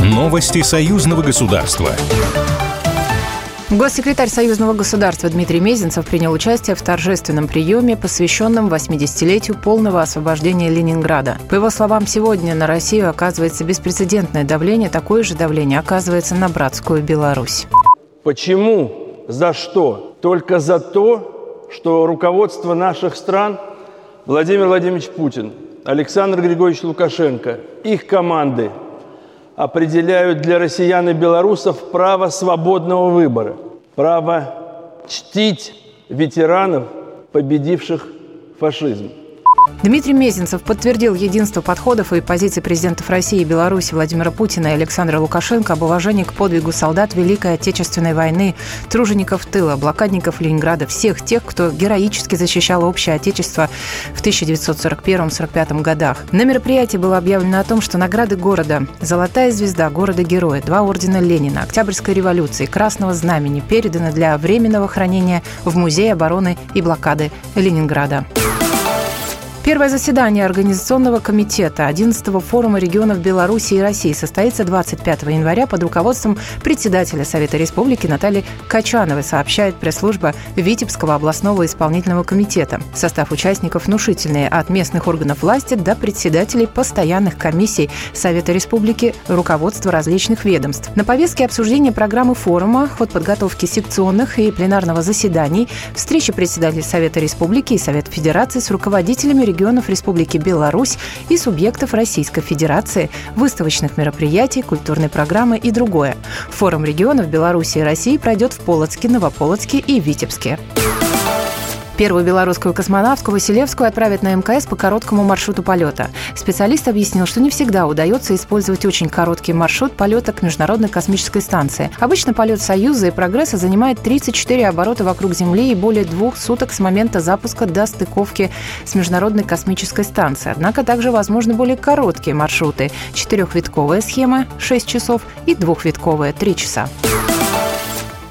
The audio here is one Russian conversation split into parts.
Новости союзного государства. Госсекретарь Союзного государства Дмитрий Мезенцев принял участие в торжественном приеме, посвященном 80-летию полного освобождения Ленинграда. По его словам, сегодня на Россию оказывается беспрецедентное давление, такое же давление оказывается на братскую Беларусь. Почему? За что? Только за то, что руководство наших стран Владимир Владимирович Путин, Александр Григорьевич Лукашенко, их команды – определяют для россиян и белорусов право свободного выбора, право чтить ветеранов, победивших фашизм. Дмитрий Мезенцев подтвердил единство подходов и позиций президентов России и Беларуси Владимира Путина и Александра Лукашенко об уважении к подвигу солдат Великой Отечественной войны, тружеников тыла, блокадников Ленинграда, всех тех, кто героически защищал общее Отечество в 1941-1945 годах. На мероприятии было объявлено о том, что награды города «Золотая звезда города-героя», два ордена Ленина, Октябрьской революции, Красного знамени переданы для временного хранения в Музее обороны и блокады Ленинграда. Первое заседание Организационного комитета 11-го форума регионов Беларуси и России состоится 25 января под руководством председателя Совета Республики Натальи Качановой, сообщает пресс-служба Витебского областного исполнительного комитета. Состав участников внушительный от местных органов власти до председателей постоянных комиссий Совета Республики, руководства различных ведомств. На повестке обсуждения программы форума, ход подготовки секционных и пленарного заседаний, встречи председателей Совета Республики и Совета Федерации с руководителями регионов регионов Республики Беларусь и субъектов Российской Федерации, выставочных мероприятий, культурной программы и другое. Форум регионов Беларуси и России пройдет в Полоцке, Новополоцке и Витебске. Первую белорусскую космонавтку Василевскую отправят на МКС по короткому маршруту полета. Специалист объяснил, что не всегда удается использовать очень короткий маршрут полета к Международной космической станции. Обычно полет «Союза» и «Прогресса» занимает 34 оборота вокруг Земли и более двух суток с момента запуска до стыковки с Международной космической станцией. Однако также возможны более короткие маршруты. Четырехвитковая схема – 6 часов и двухвитковая – 3 часа.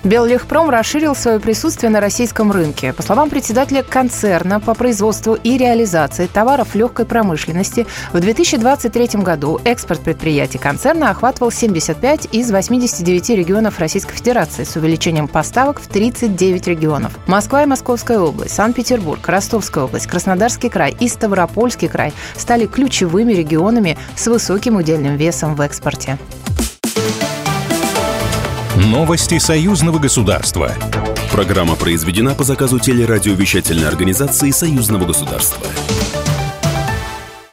Беллегпром расширил свое присутствие на российском рынке. По словам председателя концерна по производству и реализации товаров легкой промышленности, в 2023 году экспорт предприятий концерна охватывал 75 из 89 регионов Российской Федерации с увеличением поставок в 39 регионов. Москва и Московская область, Санкт-Петербург, Ростовская область, Краснодарский край и Ставропольский край стали ключевыми регионами с высоким удельным весом в экспорте. Новости союзного государства. Программа произведена по заказу телерадиовещательной организации союзного государства.